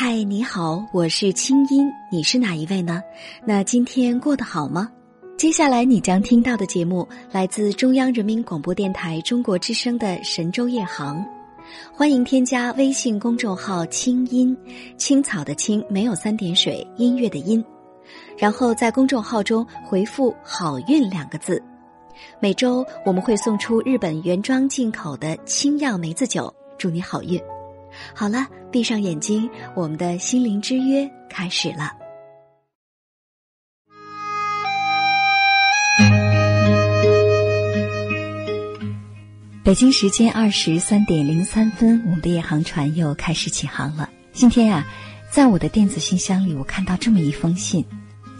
嗨，你好，我是清音，你是哪一位呢？那今天过得好吗？接下来你将听到的节目来自中央人民广播电台中国之声的《神州夜航》，欢迎添加微信公众号“清音青草”的青没有三点水，音乐的音，然后在公众号中回复“好运”两个字，每周我们会送出日本原装进口的清酿梅子酒，祝你好运。好了，闭上眼睛，我们的心灵之约开始了。北京时间二十三点零三分，我们的夜航船又开始起航了。今天呀，在我的电子信箱里，我看到这么一封信，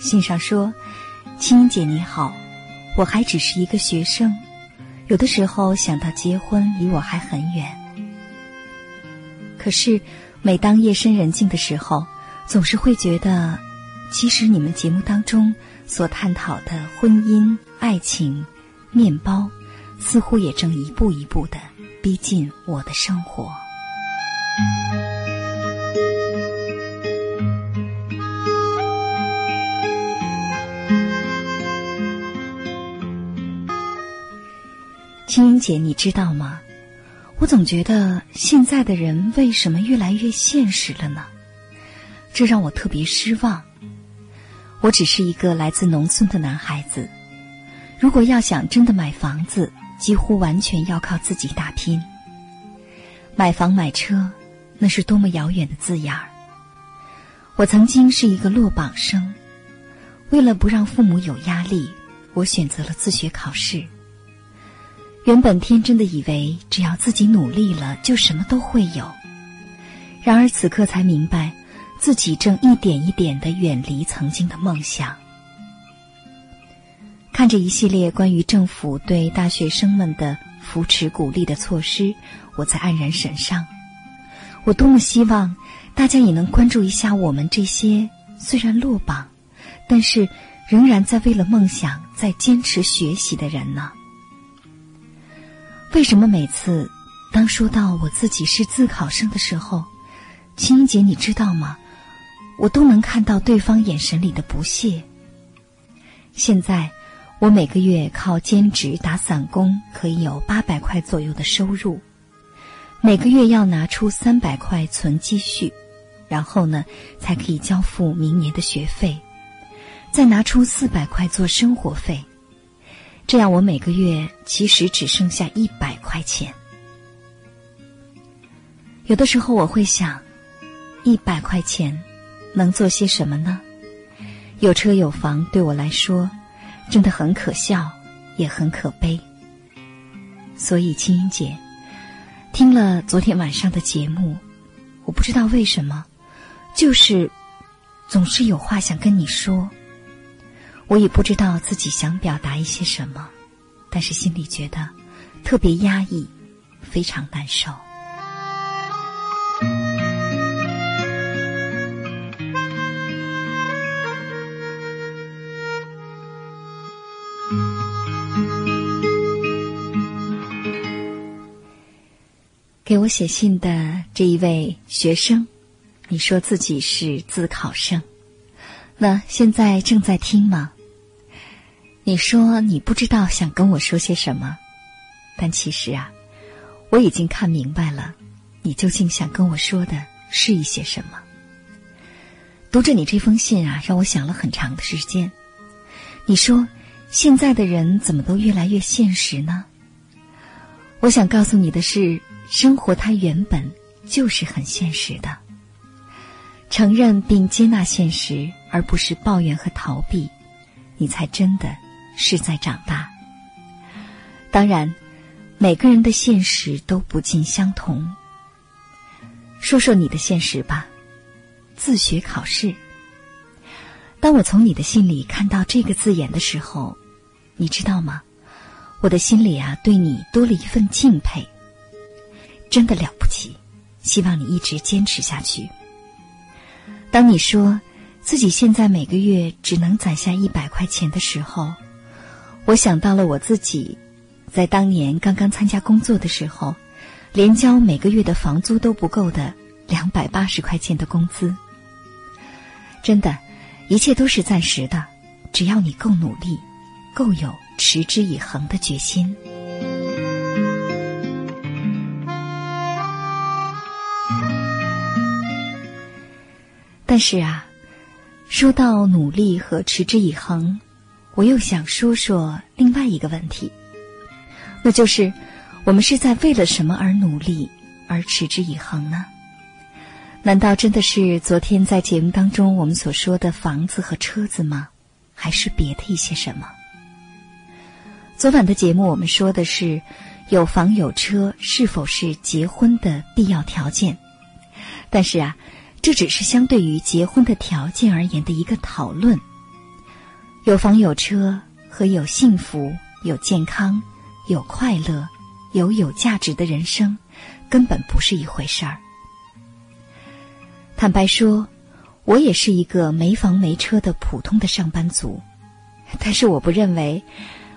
信上说：“青音姐你好，我还只是一个学生，有的时候想到结婚离我还很远。可是，每当夜深人静的时候，总是会觉得，其实你们节目当中所探讨的婚姻、爱情、面包。”似乎也正一步一步的逼近我的生活。青音姐，你知道吗？我总觉得现在的人为什么越来越现实了呢？这让我特别失望。我只是一个来自农村的男孩子，如果要想真的买房子，几乎完全要靠自己打拼。买房买车，那是多么遥远的字眼儿。我曾经是一个落榜生，为了不让父母有压力，我选择了自学考试。原本天真的以为只要自己努力了，就什么都会有。然而此刻才明白，自己正一点一点的远离曾经的梦想。看着一系列关于政府对大学生们的扶持鼓励的措施，我才黯然神伤。我多么希望大家也能关注一下我们这些虽然落榜，但是仍然在为了梦想在坚持学习的人呢？为什么每次当说到我自己是自考生的时候，青音姐你知道吗？我都能看到对方眼神里的不屑。现在。我每个月靠兼职打散工，可以有八百块左右的收入。每个月要拿出三百块存积蓄，然后呢，才可以交付明年的学费，再拿出四百块做生活费。这样，我每个月其实只剩下一百块钱。有的时候我会想，一百块钱能做些什么呢？有车有房对我来说。真的很可笑，也很可悲。所以青音姐听了昨天晚上的节目，我不知道为什么，就是总是有话想跟你说。我也不知道自己想表达一些什么，但是心里觉得特别压抑，非常难受。给我写信的这一位学生，你说自己是自考生，那现在正在听吗？你说你不知道想跟我说些什么，但其实啊，我已经看明白了，你究竟想跟我说的是一些什么。读着你这封信啊，让我想了很长的时间。你说现在的人怎么都越来越现实呢？我想告诉你的是。生活它原本就是很现实的，承认并接纳现实，而不是抱怨和逃避，你才真的是在长大。当然，每个人的现实都不尽相同。说说你的现实吧，自学考试。当我从你的信里看到这个字眼的时候，你知道吗？我的心里啊，对你多了一份敬佩。真的了不起，希望你一直坚持下去。当你说自己现在每个月只能攒下一百块钱的时候，我想到了我自己，在当年刚刚参加工作的时候，连交每个月的房租都不够的两百八十块钱的工资。真的，一切都是暂时的，只要你够努力，够有持之以恒的决心。但是啊，说到努力和持之以恒，我又想说说另外一个问题，那就是我们是在为了什么而努力，而持之以恒呢？难道真的是昨天在节目当中我们所说的房子和车子吗？还是别的一些什么？昨晚的节目我们说的是有房有车是否是结婚的必要条件，但是啊。这只是相对于结婚的条件而言的一个讨论。有房有车和有幸福、有健康、有快乐、有有价值的人生，根本不是一回事儿。坦白说，我也是一个没房没车的普通的上班族，但是我不认为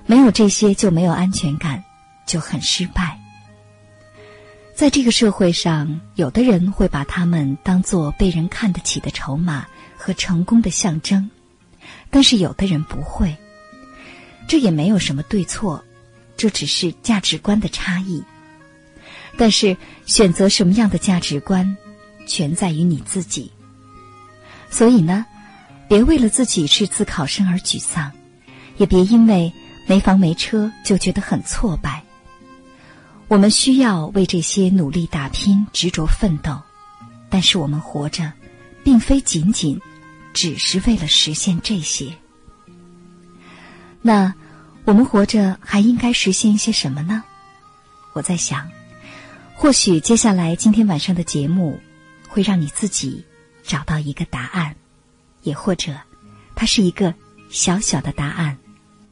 没有这些就没有安全感，就很失败。在这个社会上，有的人会把他们当做被人看得起的筹码和成功的象征，但是有的人不会。这也没有什么对错，这只是价值观的差异。但是选择什么样的价值观，全在于你自己。所以呢，别为了自己是自考生而沮丧，也别因为没房没车就觉得很挫败。我们需要为这些努力打拼、执着奋斗，但是我们活着，并非仅仅只是为了实现这些。那我们活着还应该实现一些什么呢？我在想，或许接下来今天晚上的节目会让你自己找到一个答案，也或者它是一个小小的答案，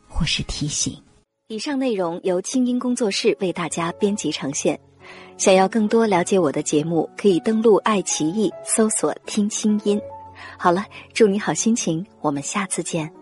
或是提醒。以上内容由清音工作室为大家编辑呈现。想要更多了解我的节目，可以登录爱奇艺搜索“听清音”。好了，祝你好心情，我们下次见。